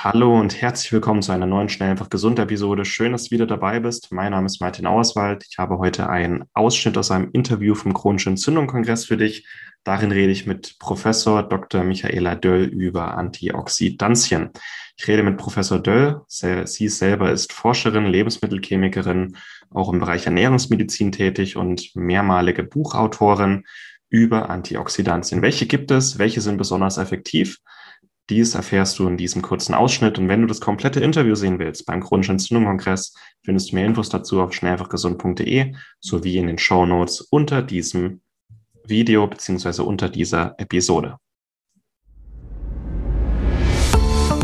Hallo und herzlich willkommen zu einer neuen Schnell einfach gesund Episode. Schön, dass du wieder dabei bist. Mein Name ist Martin Auerswald. Ich habe heute einen Ausschnitt aus einem Interview vom Chronischen Entzündung-Kongress für dich. Darin rede ich mit Professor Dr. Michaela Döll über Antioxidantien. Ich rede mit Professor Döll. Sie selber ist Forscherin, Lebensmittelchemikerin, auch im Bereich Ernährungsmedizin tätig und mehrmalige Buchautorin über Antioxidantien. Welche gibt es? Welche sind besonders effektiv? Dies erfährst du in diesem kurzen Ausschnitt. Und wenn du das komplette Interview sehen willst beim Chronischen Entzündung-Kongress, findest du mehr Infos dazu auf schnellfachgesund.de sowie in den Show Notes unter diesem Video beziehungsweise unter dieser Episode.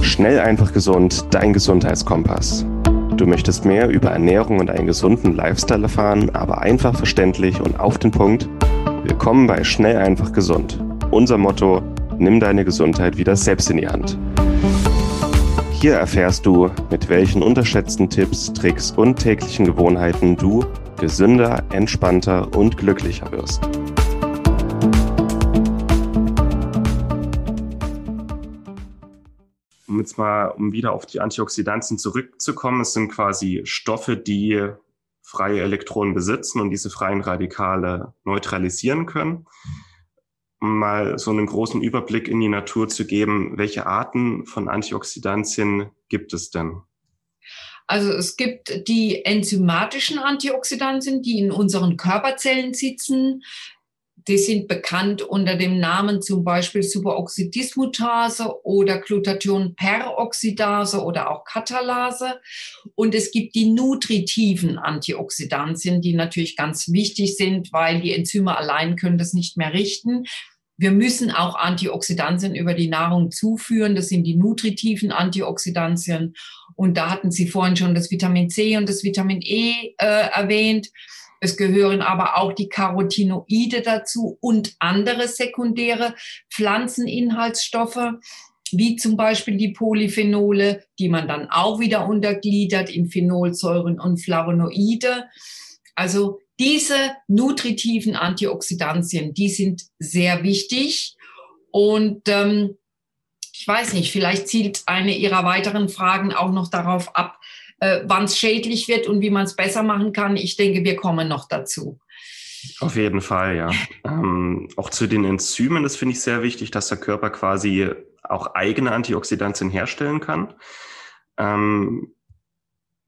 Schnell einfach gesund, dein Gesundheitskompass. Du möchtest mehr über Ernährung und einen gesunden Lifestyle erfahren, aber einfach verständlich und auf den Punkt? Willkommen bei Schnell einfach gesund. Unser Motto Nimm deine Gesundheit wieder selbst in die Hand. Hier erfährst du, mit welchen unterschätzten Tipps, Tricks und täglichen Gewohnheiten du gesünder, entspannter und glücklicher wirst. Um jetzt mal, um wieder auf die Antioxidantien zurückzukommen, es sind quasi Stoffe, die freie Elektronen besitzen und diese freien Radikale neutralisieren können mal so einen großen Überblick in die Natur zu geben, welche Arten von Antioxidantien gibt es denn? Also es gibt die enzymatischen Antioxidantien, die in unseren Körperzellen sitzen. Die sind bekannt unter dem Namen zum Beispiel Superoxidismutase oder Glutathionperoxidase oder auch Katalase. Und es gibt die nutritiven Antioxidantien, die natürlich ganz wichtig sind, weil die Enzyme allein können das nicht mehr richten. Wir müssen auch Antioxidantien über die Nahrung zuführen. Das sind die nutritiven Antioxidantien. Und da hatten Sie vorhin schon das Vitamin C und das Vitamin E äh, erwähnt. Es gehören aber auch die Carotinoide dazu und andere sekundäre Pflanzeninhaltsstoffe, wie zum Beispiel die Polyphenole, die man dann auch wieder untergliedert in Phenolsäuren und Flavonoide. Also diese nutritiven Antioxidantien, die sind sehr wichtig. Und ähm, ich weiß nicht, vielleicht zielt eine Ihrer weiteren Fragen auch noch darauf ab, äh, wann es schädlich wird und wie man es besser machen kann. Ich denke, wir kommen noch dazu. Auf jeden Fall, ja. Ähm, auch zu den Enzymen, das finde ich sehr wichtig, dass der Körper quasi auch eigene Antioxidantien herstellen kann. Ähm,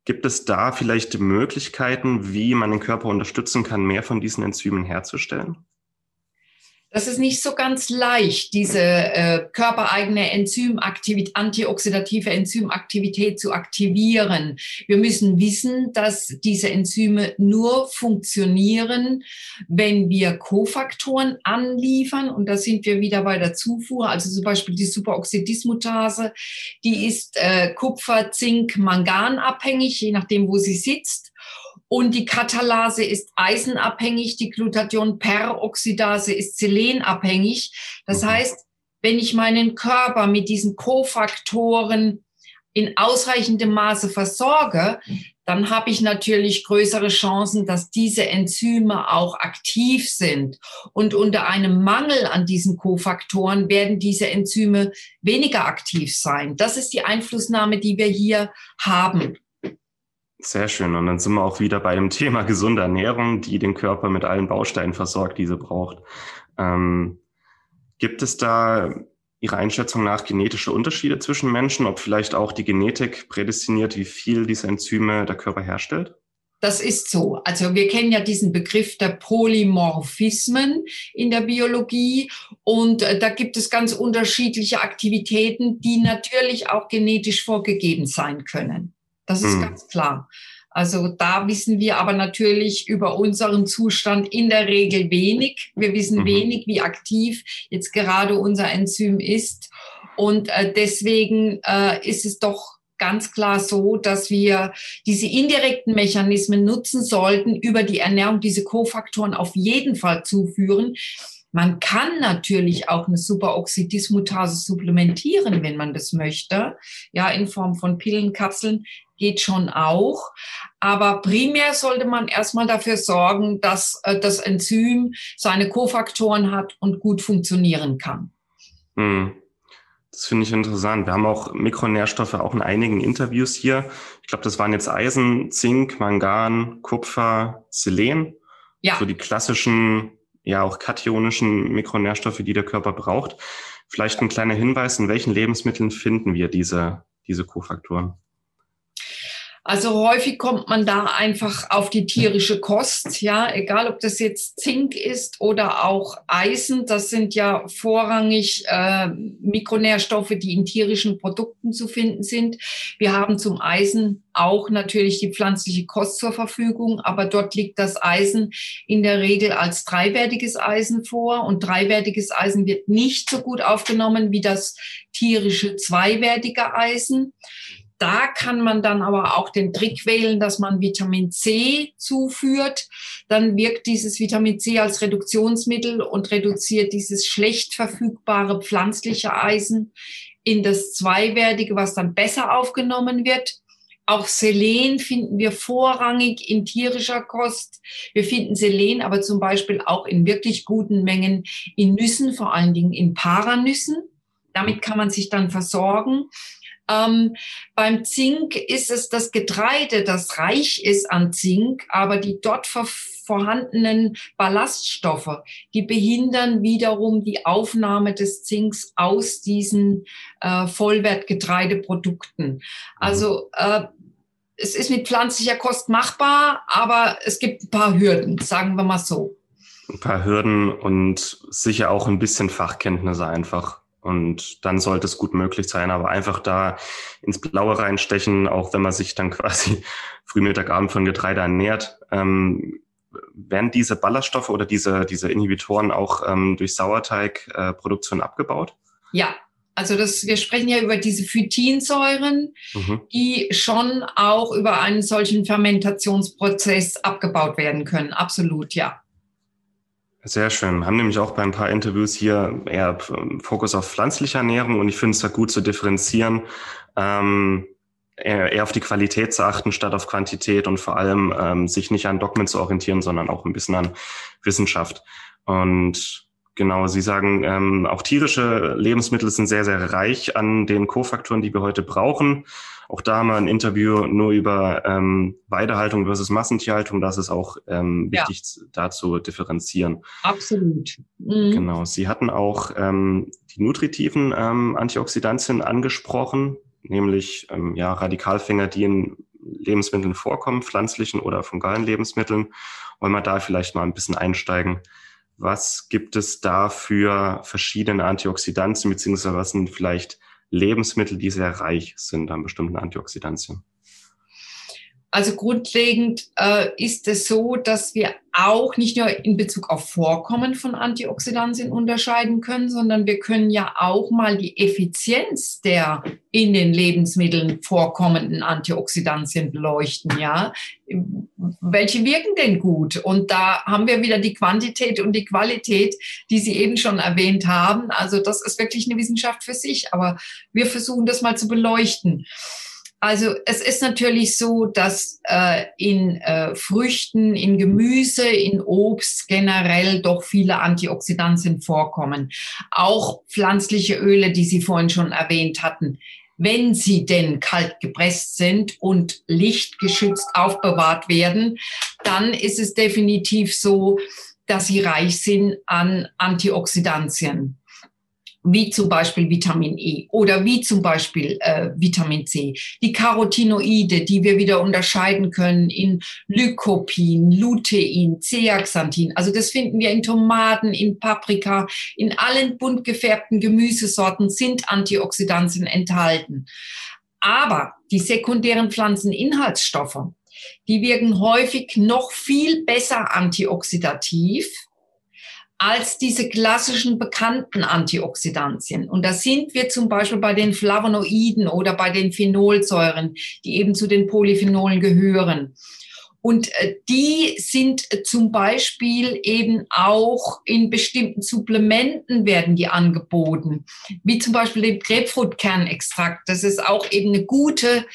Gibt es da vielleicht Möglichkeiten, wie man den Körper unterstützen kann, mehr von diesen Enzymen herzustellen? Das ist nicht so ganz leicht, diese äh, körpereigene Enzymaktivität, antioxidative Enzymaktivität zu aktivieren. Wir müssen wissen, dass diese Enzyme nur funktionieren, wenn wir Kofaktoren anliefern. Und da sind wir wieder bei der Zufuhr. Also zum Beispiel die Superoxidismutase, die ist äh, Kupfer, Zink, Mangan abhängig, je nachdem, wo sie sitzt. Und die Katalase ist eisenabhängig, die Glutathionperoxidase ist selenabhängig. Das okay. heißt, wenn ich meinen Körper mit diesen Kofaktoren in ausreichendem Maße versorge, dann habe ich natürlich größere Chancen, dass diese Enzyme auch aktiv sind. Und unter einem Mangel an diesen Kofaktoren werden diese Enzyme weniger aktiv sein. Das ist die Einflussnahme, die wir hier haben. Sehr schön. Und dann sind wir auch wieder bei dem Thema gesunde Ernährung, die den Körper mit allen Bausteinen versorgt, die sie braucht. Ähm, gibt es da Ihrer Einschätzung nach genetische Unterschiede zwischen Menschen, ob vielleicht auch die Genetik prädestiniert, wie viel diese Enzyme der Körper herstellt? Das ist so. Also wir kennen ja diesen Begriff der Polymorphismen in der Biologie und äh, da gibt es ganz unterschiedliche Aktivitäten, die natürlich auch genetisch vorgegeben sein können. Das ist hm. ganz klar. Also da wissen wir aber natürlich über unseren Zustand in der Regel wenig. Wir wissen mhm. wenig, wie aktiv jetzt gerade unser Enzym ist. Und äh, deswegen äh, ist es doch ganz klar so, dass wir diese indirekten Mechanismen nutzen sollten, über die Ernährung diese Kofaktoren auf jeden Fall zuführen. Man kann natürlich auch eine Superoxidismutase supplementieren, wenn man das möchte, ja, in Form von Pillenkapseln geht schon auch. Aber primär sollte man erstmal dafür sorgen, dass äh, das Enzym seine Kofaktoren hat und gut funktionieren kann. Hm. Das finde ich interessant. Wir haben auch Mikronährstoffe auch in einigen Interviews hier. Ich glaube, das waren jetzt Eisen, Zink, Mangan, Kupfer, Selen. Ja. So die klassischen, ja auch kationischen Mikronährstoffe, die der Körper braucht. Vielleicht ein kleiner Hinweis, in welchen Lebensmitteln finden wir diese, diese Kofaktoren? Also häufig kommt man da einfach auf die tierische Kost, ja, egal ob das jetzt Zink ist oder auch Eisen, das sind ja vorrangig äh, Mikronährstoffe, die in tierischen Produkten zu finden sind. Wir haben zum Eisen auch natürlich die pflanzliche Kost zur Verfügung, aber dort liegt das Eisen in der Regel als dreiwertiges Eisen vor und dreiwertiges Eisen wird nicht so gut aufgenommen wie das tierische zweiwertige Eisen. Da kann man dann aber auch den Trick wählen, dass man Vitamin C zuführt. Dann wirkt dieses Vitamin C als Reduktionsmittel und reduziert dieses schlecht verfügbare pflanzliche Eisen in das zweiwertige, was dann besser aufgenommen wird. Auch Selen finden wir vorrangig in tierischer Kost. Wir finden Selen aber zum Beispiel auch in wirklich guten Mengen in Nüssen, vor allen Dingen in Paranüssen. Damit kann man sich dann versorgen. Ähm, beim Zink ist es das Getreide, das reich ist an Zink, aber die dort vorhandenen Ballaststoffe, die behindern wiederum die Aufnahme des Zinks aus diesen äh, Vollwertgetreideprodukten. Also äh, es ist mit pflanzlicher Kost machbar, aber es gibt ein paar Hürden, sagen wir mal so. Ein paar Hürden und sicher auch ein bisschen Fachkenntnisse einfach. Und dann sollte es gut möglich sein, aber einfach da ins Blaue reinstechen, auch wenn man sich dann quasi früh, Mittag, Abend von Getreide ernährt. Ähm, werden diese Ballaststoffe oder diese, diese Inhibitoren auch ähm, durch Sauerteigproduktion äh, abgebaut? Ja, also das, wir sprechen ja über diese Phytinsäuren, mhm. die schon auch über einen solchen Fermentationsprozess abgebaut werden können. Absolut, ja. Sehr schön. Wir haben nämlich auch bei ein paar Interviews hier eher Fokus auf pflanzliche Ernährung und ich finde es da gut zu differenzieren, ähm, eher, eher auf die Qualität zu achten statt auf Quantität und vor allem ähm, sich nicht an Dogmen zu orientieren, sondern auch ein bisschen an Wissenschaft. Und genau, Sie sagen, ähm, auch tierische Lebensmittel sind sehr, sehr reich an den Kofaktoren, die wir heute brauchen. Auch da haben wir ein Interview nur über ähm, Weidehaltung versus Massentierhaltung. Das ist auch ähm, wichtig ja. da zu differenzieren. Absolut. Mhm. Genau. Sie hatten auch ähm, die nutritiven ähm, Antioxidantien angesprochen, nämlich ähm, ja, Radikalfänger, die in Lebensmitteln vorkommen, pflanzlichen oder fungalen Lebensmitteln. Wollen wir da vielleicht mal ein bisschen einsteigen? Was gibt es da für verschiedene Antioxidantien, beziehungsweise was sind vielleicht Lebensmittel, die sehr reich sind an bestimmten Antioxidantien? Also grundlegend äh, ist es so, dass wir auch nicht nur in Bezug auf Vorkommen von Antioxidantien unterscheiden können, sondern wir können ja auch mal die Effizienz der in den Lebensmitteln vorkommenden Antioxidantien beleuchten, ja. Welche wirken denn gut? Und da haben wir wieder die Quantität und die Qualität, die Sie eben schon erwähnt haben. Also das ist wirklich eine Wissenschaft für sich, aber wir versuchen das mal zu beleuchten. Also es ist natürlich so, dass äh, in äh, Früchten, in Gemüse, in Obst generell doch viele Antioxidantien vorkommen. Auch pflanzliche Öle, die Sie vorhin schon erwähnt hatten. Wenn sie denn kalt gepresst sind und lichtgeschützt aufbewahrt werden, dann ist es definitiv so, dass sie reich sind an Antioxidantien wie zum Beispiel Vitamin E oder wie zum Beispiel äh, Vitamin C. Die Carotinoide, die wir wieder unterscheiden können in Lycopin, Lutein, Zeaxanthin. Also das finden wir in Tomaten, in Paprika, in allen bunt gefärbten Gemüsesorten sind Antioxidantien enthalten. Aber die sekundären Pflanzeninhaltsstoffe, die wirken häufig noch viel besser antioxidativ als diese klassischen bekannten Antioxidantien. Und da sind wir zum Beispiel bei den Flavonoiden oder bei den Phenolsäuren, die eben zu den Polyphenolen gehören. Und äh, die sind zum Beispiel eben auch in bestimmten Supplementen werden die angeboten, wie zum Beispiel den Grapefruitkernextrakt. Das ist auch eben eine gute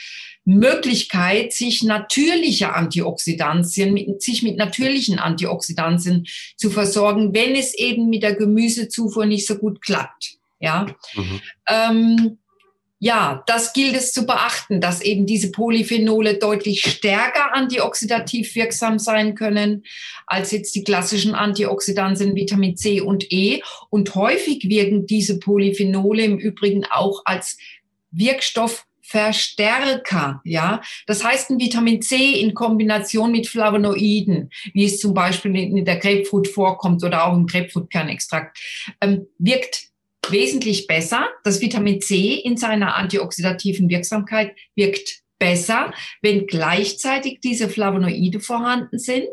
Möglichkeit, sich natürliche Antioxidantien, mit, sich mit natürlichen Antioxidantien zu versorgen, wenn es eben mit der Gemüsezufuhr nicht so gut klappt. Ja. Mhm. Ähm, ja, das gilt es zu beachten, dass eben diese Polyphenole deutlich stärker antioxidativ wirksam sein können als jetzt die klassischen Antioxidantien Vitamin C und E. Und häufig wirken diese Polyphenole im Übrigen auch als Wirkstoffverstärker, ja. Das heißt, ein Vitamin C in Kombination mit Flavonoiden, wie es zum Beispiel in der Grapefruit vorkommt oder auch im Grapefruitkernextrakt, ähm, wirkt wesentlich besser. Das Vitamin C in seiner antioxidativen Wirksamkeit wirkt besser, wenn gleichzeitig diese Flavonoide vorhanden sind,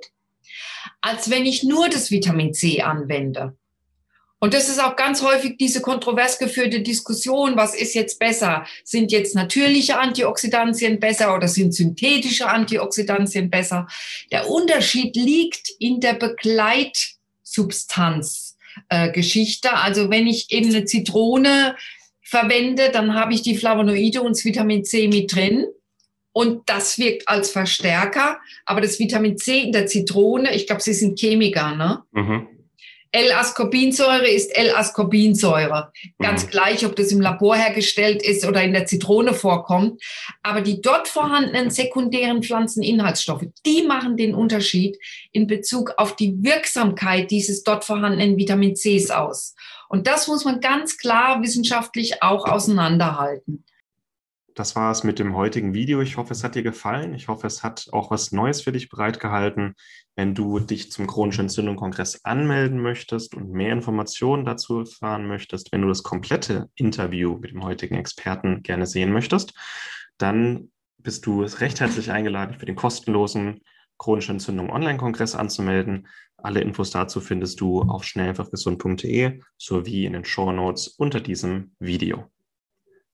als wenn ich nur das Vitamin C anwende. Und das ist auch ganz häufig diese kontrovers geführte Diskussion, was ist jetzt besser? Sind jetzt natürliche Antioxidantien besser oder sind synthetische Antioxidantien besser? Der Unterschied liegt in der Begleitsubstanz äh, Geschichte. Also wenn ich eben eine Zitrone verwende, dann habe ich die Flavonoide und das Vitamin C mit drin. Und das wirkt als Verstärker. Aber das Vitamin C in der Zitrone, ich glaube, Sie sind Chemiker, ne? Mhm. L-Ascorbinsäure ist L-Ascorbinsäure. Ganz mhm. gleich, ob das im Labor hergestellt ist oder in der Zitrone vorkommt. Aber die dort vorhandenen sekundären Pflanzeninhaltsstoffe, die machen den Unterschied in Bezug auf die Wirksamkeit dieses dort vorhandenen Vitamin Cs aus. Und das muss man ganz klar wissenschaftlich auch auseinanderhalten. Das war es mit dem heutigen Video. Ich hoffe, es hat dir gefallen. Ich hoffe, es hat auch was Neues für dich bereitgehalten. Wenn du dich zum chronischen Entzündung-Kongress anmelden möchtest und mehr Informationen dazu erfahren möchtest, wenn du das komplette Interview mit dem heutigen Experten gerne sehen möchtest, dann bist du recht herzlich eingeladen, für den kostenlosen chronische Entzündung Online-Kongress anzumelden. Alle Infos dazu findest du auf schnellfachgesund.de sowie in den Show Notes unter diesem Video.